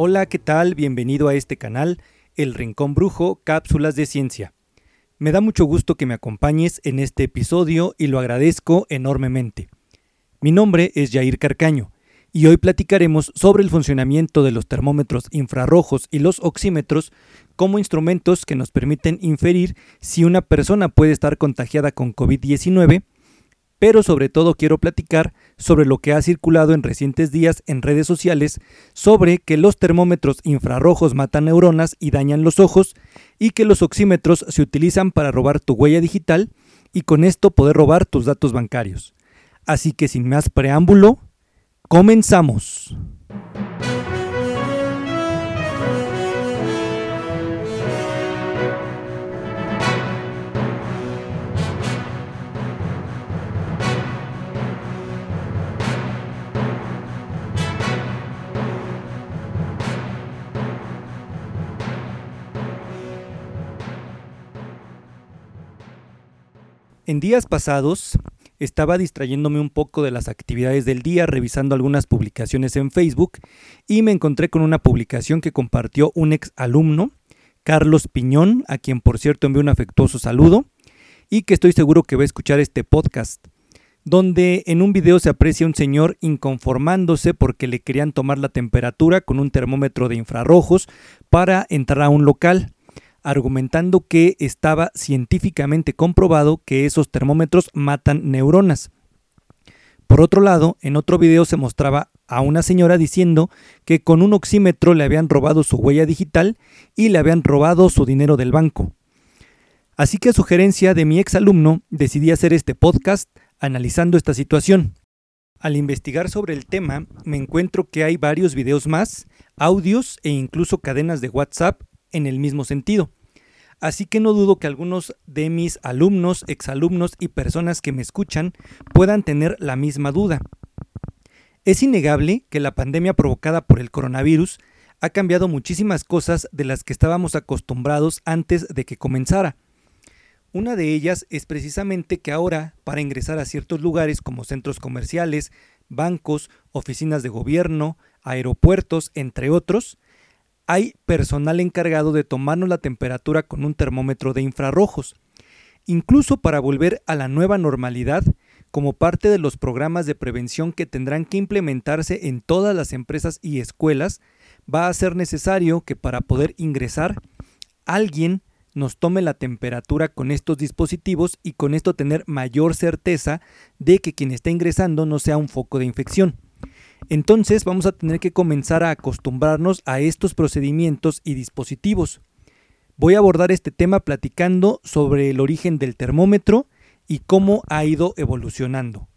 Hola, ¿qué tal? Bienvenido a este canal, El Rincón Brujo, Cápsulas de Ciencia. Me da mucho gusto que me acompañes en este episodio y lo agradezco enormemente. Mi nombre es Jair Carcaño y hoy platicaremos sobre el funcionamiento de los termómetros infrarrojos y los oxímetros como instrumentos que nos permiten inferir si una persona puede estar contagiada con COVID-19 pero sobre todo quiero platicar sobre lo que ha circulado en recientes días en redes sociales sobre que los termómetros infrarrojos matan neuronas y dañan los ojos y que los oxímetros se utilizan para robar tu huella digital y con esto poder robar tus datos bancarios. Así que sin más preámbulo, comenzamos. En días pasados estaba distrayéndome un poco de las actividades del día, revisando algunas publicaciones en Facebook y me encontré con una publicación que compartió un ex alumno, Carlos Piñón, a quien por cierto envió un afectuoso saludo y que estoy seguro que va a escuchar este podcast, donde en un video se aprecia un señor inconformándose porque le querían tomar la temperatura con un termómetro de infrarrojos para entrar a un local argumentando que estaba científicamente comprobado que esos termómetros matan neuronas. Por otro lado, en otro video se mostraba a una señora diciendo que con un oxímetro le habían robado su huella digital y le habían robado su dinero del banco. Así que a sugerencia de mi exalumno decidí hacer este podcast analizando esta situación. Al investigar sobre el tema me encuentro que hay varios videos más, audios e incluso cadenas de WhatsApp en el mismo sentido. Así que no dudo que algunos de mis alumnos, exalumnos y personas que me escuchan puedan tener la misma duda. Es innegable que la pandemia provocada por el coronavirus ha cambiado muchísimas cosas de las que estábamos acostumbrados antes de que comenzara. Una de ellas es precisamente que ahora, para ingresar a ciertos lugares como centros comerciales, bancos, oficinas de gobierno, aeropuertos, entre otros, hay personal encargado de tomarnos la temperatura con un termómetro de infrarrojos. Incluso para volver a la nueva normalidad, como parte de los programas de prevención que tendrán que implementarse en todas las empresas y escuelas, va a ser necesario que para poder ingresar, alguien nos tome la temperatura con estos dispositivos y con esto tener mayor certeza de que quien está ingresando no sea un foco de infección. Entonces vamos a tener que comenzar a acostumbrarnos a estos procedimientos y dispositivos. Voy a abordar este tema platicando sobre el origen del termómetro y cómo ha ido evolucionando.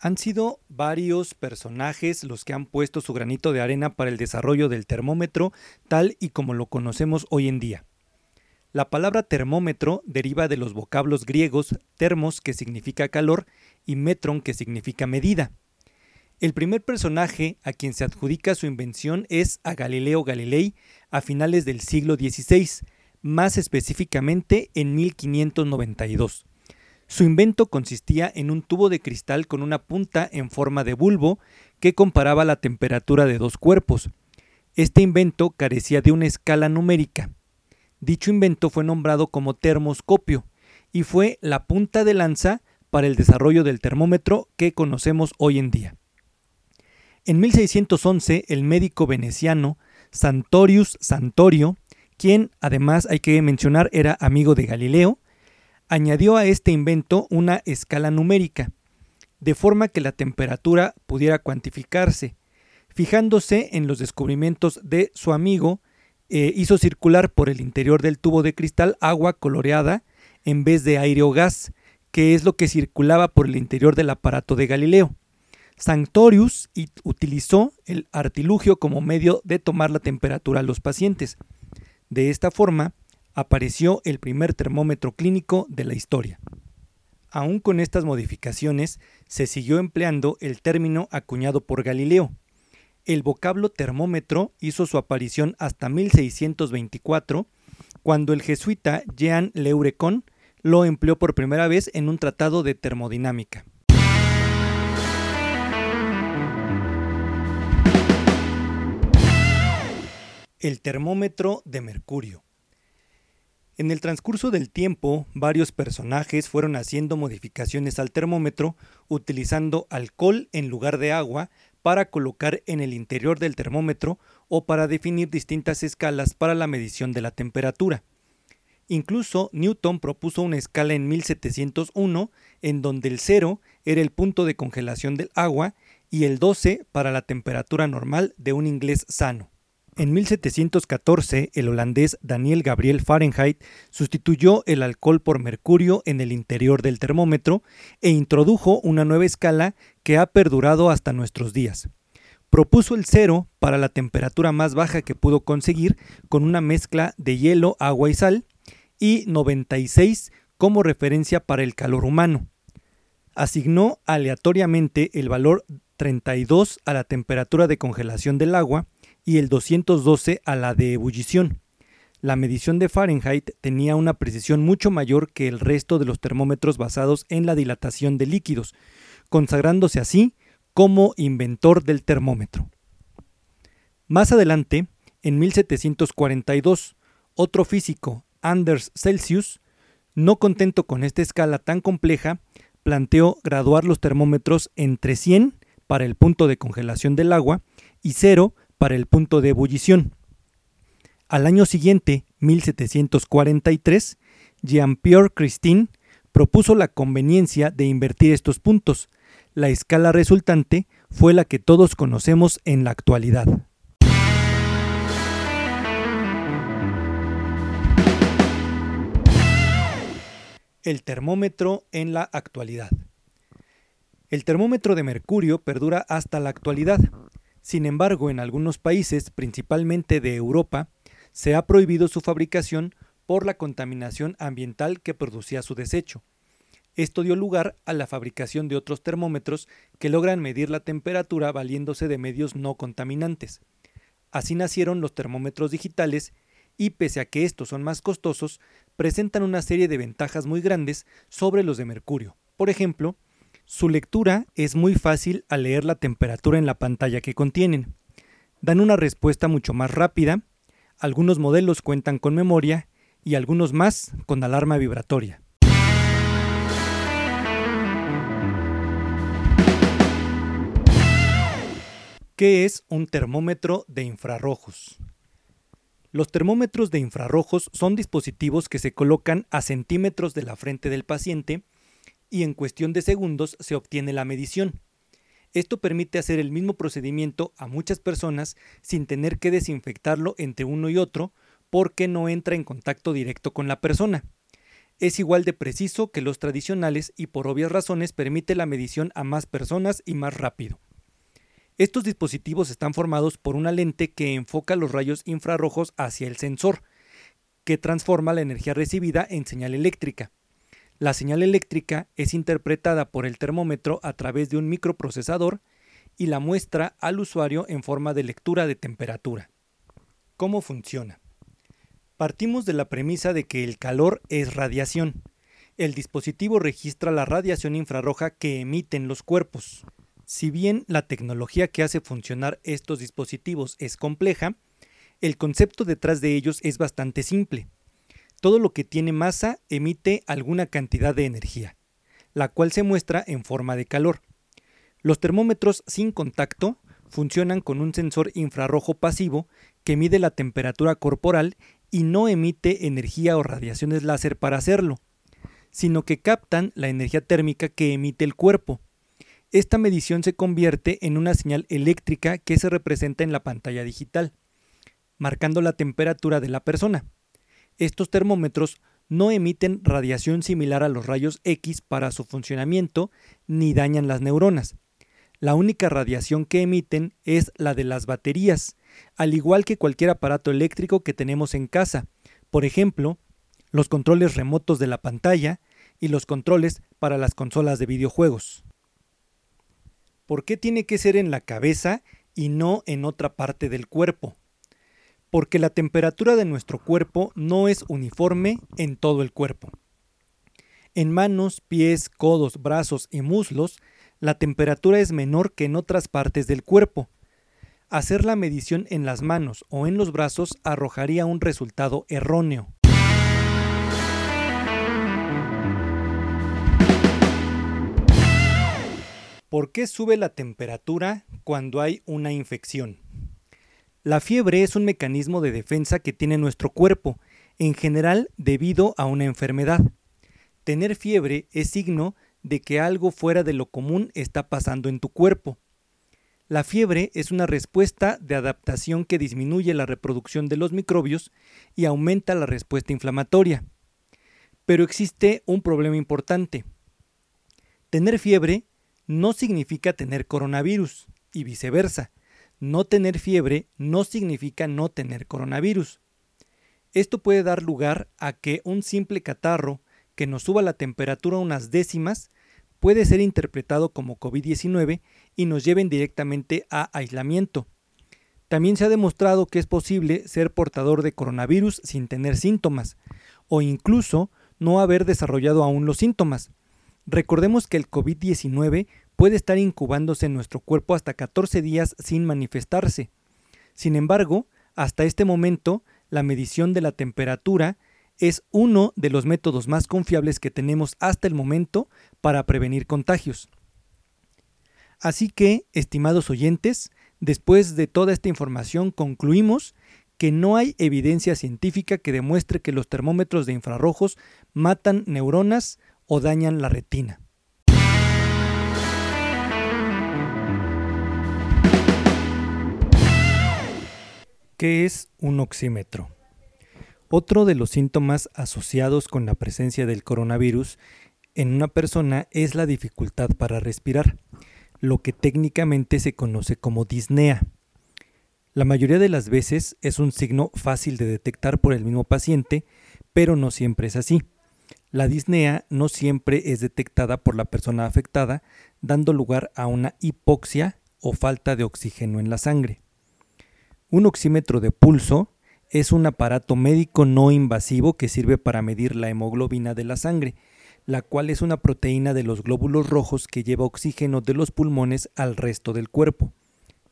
Han sido varios personajes los que han puesto su granito de arena para el desarrollo del termómetro tal y como lo conocemos hoy en día. La palabra termómetro deriva de los vocablos griegos termos, que significa calor, y metron, que significa medida. El primer personaje a quien se adjudica su invención es a Galileo Galilei a finales del siglo XVI, más específicamente en 1592. Su invento consistía en un tubo de cristal con una punta en forma de bulbo que comparaba la temperatura de dos cuerpos. Este invento carecía de una escala numérica. Dicho invento fue nombrado como termoscopio y fue la punta de lanza para el desarrollo del termómetro que conocemos hoy en día. En 1611, el médico veneciano Santorius Santorio, quien además hay que mencionar era amigo de Galileo, añadió a este invento una escala numérica, de forma que la temperatura pudiera cuantificarse, fijándose en los descubrimientos de su amigo eh, hizo circular por el interior del tubo de cristal agua coloreada en vez de aire o gas, que es lo que circulaba por el interior del aparato de Galileo. Sanctorius utilizó el artilugio como medio de tomar la temperatura a los pacientes. De esta forma, apareció el primer termómetro clínico de la historia. Aún con estas modificaciones, se siguió empleando el término acuñado por Galileo, el vocablo termómetro hizo su aparición hasta 1624, cuando el jesuita Jean Leurecon lo empleó por primera vez en un tratado de termodinámica. El termómetro de mercurio. En el transcurso del tiempo, varios personajes fueron haciendo modificaciones al termómetro utilizando alcohol en lugar de agua para colocar en el interior del termómetro o para definir distintas escalas para la medición de la temperatura. Incluso Newton propuso una escala en 1701 en donde el 0 era el punto de congelación del agua y el 12 para la temperatura normal de un inglés sano. En 1714, el holandés Daniel Gabriel Fahrenheit sustituyó el alcohol por mercurio en el interior del termómetro e introdujo una nueva escala que ha perdurado hasta nuestros días. Propuso el cero para la temperatura más baja que pudo conseguir con una mezcla de hielo, agua y sal, y 96 como referencia para el calor humano. Asignó aleatoriamente el valor 32 a la temperatura de congelación del agua y el 212 a la de ebullición. La medición de Fahrenheit tenía una precisión mucho mayor que el resto de los termómetros basados en la dilatación de líquidos, consagrándose así como inventor del termómetro. Más adelante, en 1742, otro físico, Anders Celsius, no contento con esta escala tan compleja, planteó graduar los termómetros entre 100 para el punto de congelación del agua y 0 para el punto de ebullición. Al año siguiente, 1743, Jean-Pierre Christine propuso la conveniencia de invertir estos puntos. La escala resultante fue la que todos conocemos en la actualidad. El termómetro en la actualidad. El termómetro de mercurio perdura hasta la actualidad. Sin embargo, en algunos países, principalmente de Europa, se ha prohibido su fabricación por la contaminación ambiental que producía su desecho. Esto dio lugar a la fabricación de otros termómetros que logran medir la temperatura valiéndose de medios no contaminantes. Así nacieron los termómetros digitales y pese a que estos son más costosos, presentan una serie de ventajas muy grandes sobre los de mercurio. Por ejemplo, su lectura es muy fácil al leer la temperatura en la pantalla que contienen. Dan una respuesta mucho más rápida, algunos modelos cuentan con memoria y algunos más con alarma vibratoria. ¿Qué es un termómetro de infrarrojos? Los termómetros de infrarrojos son dispositivos que se colocan a centímetros de la frente del paciente y en cuestión de segundos se obtiene la medición. Esto permite hacer el mismo procedimiento a muchas personas sin tener que desinfectarlo entre uno y otro porque no entra en contacto directo con la persona. Es igual de preciso que los tradicionales y por obvias razones permite la medición a más personas y más rápido. Estos dispositivos están formados por una lente que enfoca los rayos infrarrojos hacia el sensor, que transforma la energía recibida en señal eléctrica. La señal eléctrica es interpretada por el termómetro a través de un microprocesador y la muestra al usuario en forma de lectura de temperatura. ¿Cómo funciona? Partimos de la premisa de que el calor es radiación. El dispositivo registra la radiación infrarroja que emiten los cuerpos. Si bien la tecnología que hace funcionar estos dispositivos es compleja, el concepto detrás de ellos es bastante simple. Todo lo que tiene masa emite alguna cantidad de energía, la cual se muestra en forma de calor. Los termómetros sin contacto funcionan con un sensor infrarrojo pasivo que mide la temperatura corporal y no emite energía o radiaciones láser para hacerlo, sino que captan la energía térmica que emite el cuerpo. Esta medición se convierte en una señal eléctrica que se representa en la pantalla digital, marcando la temperatura de la persona. Estos termómetros no emiten radiación similar a los rayos X para su funcionamiento ni dañan las neuronas. La única radiación que emiten es la de las baterías, al igual que cualquier aparato eléctrico que tenemos en casa, por ejemplo, los controles remotos de la pantalla y los controles para las consolas de videojuegos. ¿Por qué tiene que ser en la cabeza y no en otra parte del cuerpo? Porque la temperatura de nuestro cuerpo no es uniforme en todo el cuerpo. En manos, pies, codos, brazos y muslos, la temperatura es menor que en otras partes del cuerpo. hacer la medición en las manos o en los brazos arrojaría un resultado erróneo. ¿Por qué sube la temperatura cuando hay una infección? La fiebre es un mecanismo de defensa que tiene nuestro cuerpo, en general debido a una enfermedad. Tener fiebre es signo de que algo fuera de lo común está pasando en tu cuerpo. La fiebre es una respuesta de adaptación que disminuye la reproducción de los microbios y aumenta la respuesta inflamatoria. Pero existe un problema importante. Tener fiebre no significa tener coronavirus y viceversa. No tener fiebre no significa no tener coronavirus. Esto puede dar lugar a que un simple catarro que nos suba la temperatura unas décimas puede ser interpretado como COVID-19 y nos lleven directamente a aislamiento. También se ha demostrado que es posible ser portador de coronavirus sin tener síntomas, o incluso no haber desarrollado aún los síntomas, Recordemos que el COVID-19 puede estar incubándose en nuestro cuerpo hasta 14 días sin manifestarse. Sin embargo, hasta este momento, la medición de la temperatura es uno de los métodos más confiables que tenemos hasta el momento para prevenir contagios. Así que, estimados oyentes, después de toda esta información concluimos que no hay evidencia científica que demuestre que los termómetros de infrarrojos matan neuronas o dañan la retina. ¿Qué es un oxímetro? Otro de los síntomas asociados con la presencia del coronavirus en una persona es la dificultad para respirar, lo que técnicamente se conoce como disnea. La mayoría de las veces es un signo fácil de detectar por el mismo paciente, pero no siempre es así. La disnea no siempre es detectada por la persona afectada, dando lugar a una hipoxia o falta de oxígeno en la sangre. Un oxímetro de pulso es un aparato médico no invasivo que sirve para medir la hemoglobina de la sangre, la cual es una proteína de los glóbulos rojos que lleva oxígeno de los pulmones al resto del cuerpo.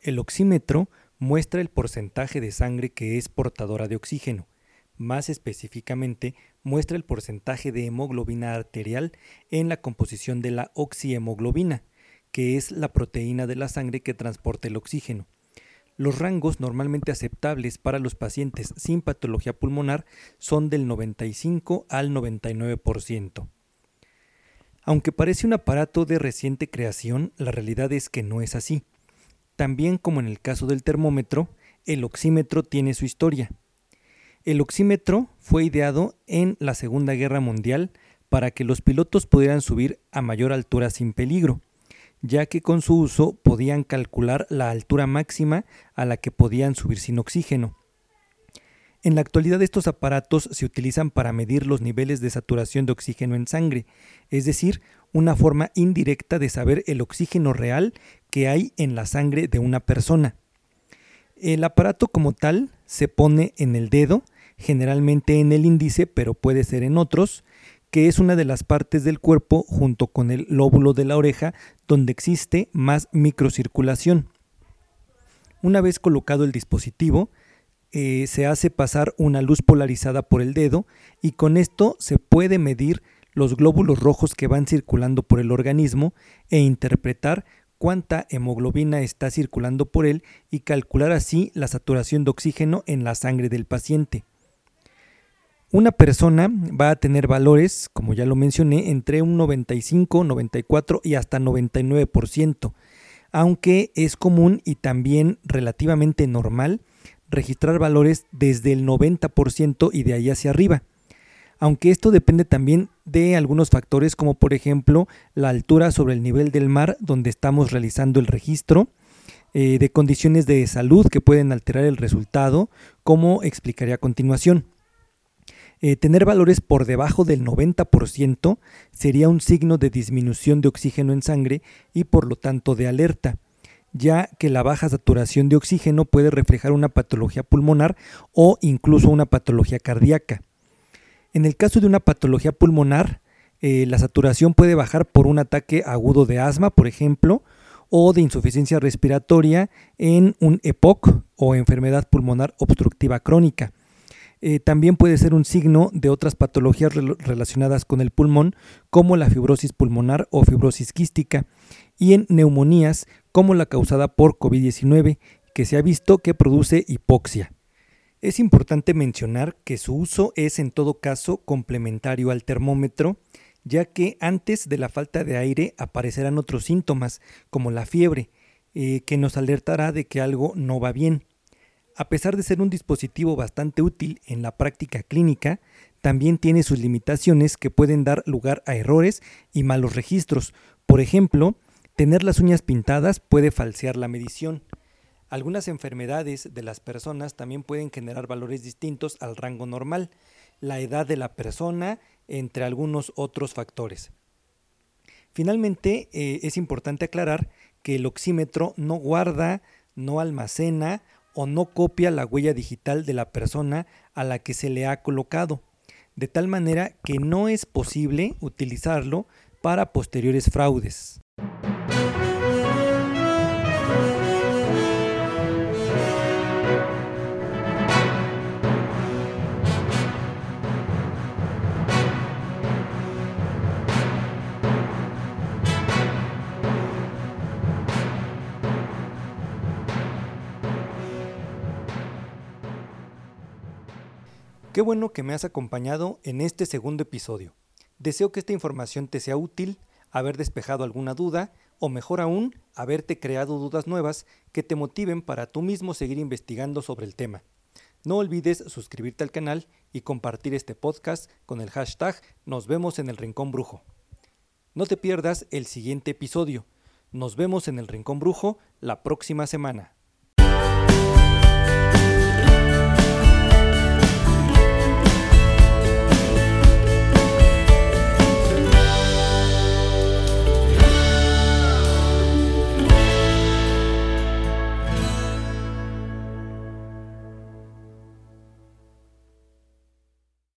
El oxímetro muestra el porcentaje de sangre que es portadora de oxígeno. Más específicamente, muestra el porcentaje de hemoglobina arterial en la composición de la oxihemoglobina, que es la proteína de la sangre que transporta el oxígeno. Los rangos normalmente aceptables para los pacientes sin patología pulmonar son del 95 al 99%. Aunque parece un aparato de reciente creación, la realidad es que no es así. También como en el caso del termómetro, el oxímetro tiene su historia. El oxímetro fue ideado en la Segunda Guerra Mundial para que los pilotos pudieran subir a mayor altura sin peligro, ya que con su uso podían calcular la altura máxima a la que podían subir sin oxígeno. En la actualidad estos aparatos se utilizan para medir los niveles de saturación de oxígeno en sangre, es decir, una forma indirecta de saber el oxígeno real que hay en la sangre de una persona. El aparato como tal se pone en el dedo, generalmente en el índice, pero puede ser en otros, que es una de las partes del cuerpo junto con el lóbulo de la oreja donde existe más microcirculación. Una vez colocado el dispositivo, eh, se hace pasar una luz polarizada por el dedo y con esto se puede medir los glóbulos rojos que van circulando por el organismo e interpretar cuánta hemoglobina está circulando por él y calcular así la saturación de oxígeno en la sangre del paciente. Una persona va a tener valores, como ya lo mencioné, entre un 95, 94 y hasta 99%, aunque es común y también relativamente normal registrar valores desde el 90% y de ahí hacia arriba aunque esto depende también de algunos factores como por ejemplo la altura sobre el nivel del mar donde estamos realizando el registro, eh, de condiciones de salud que pueden alterar el resultado, como explicaré a continuación. Eh, tener valores por debajo del 90% sería un signo de disminución de oxígeno en sangre y por lo tanto de alerta, ya que la baja saturación de oxígeno puede reflejar una patología pulmonar o incluso una patología cardíaca. En el caso de una patología pulmonar, eh, la saturación puede bajar por un ataque agudo de asma, por ejemplo, o de insuficiencia respiratoria en un EPOC o enfermedad pulmonar obstructiva crónica. Eh, también puede ser un signo de otras patologías relacionadas con el pulmón, como la fibrosis pulmonar o fibrosis quística, y en neumonías como la causada por COVID-19, que se ha visto que produce hipoxia. Es importante mencionar que su uso es en todo caso complementario al termómetro, ya que antes de la falta de aire aparecerán otros síntomas, como la fiebre, eh, que nos alertará de que algo no va bien. A pesar de ser un dispositivo bastante útil en la práctica clínica, también tiene sus limitaciones que pueden dar lugar a errores y malos registros. Por ejemplo, tener las uñas pintadas puede falsear la medición. Algunas enfermedades de las personas también pueden generar valores distintos al rango normal, la edad de la persona, entre algunos otros factores. Finalmente, eh, es importante aclarar que el oxímetro no guarda, no almacena o no copia la huella digital de la persona a la que se le ha colocado, de tal manera que no es posible utilizarlo para posteriores fraudes. Qué bueno que me has acompañado en este segundo episodio. Deseo que esta información te sea útil, haber despejado alguna duda o mejor aún, haberte creado dudas nuevas que te motiven para tú mismo seguir investigando sobre el tema. No olvides suscribirte al canal y compartir este podcast con el hashtag Nos vemos en el Rincón Brujo. No te pierdas el siguiente episodio. Nos vemos en el Rincón Brujo la próxima semana.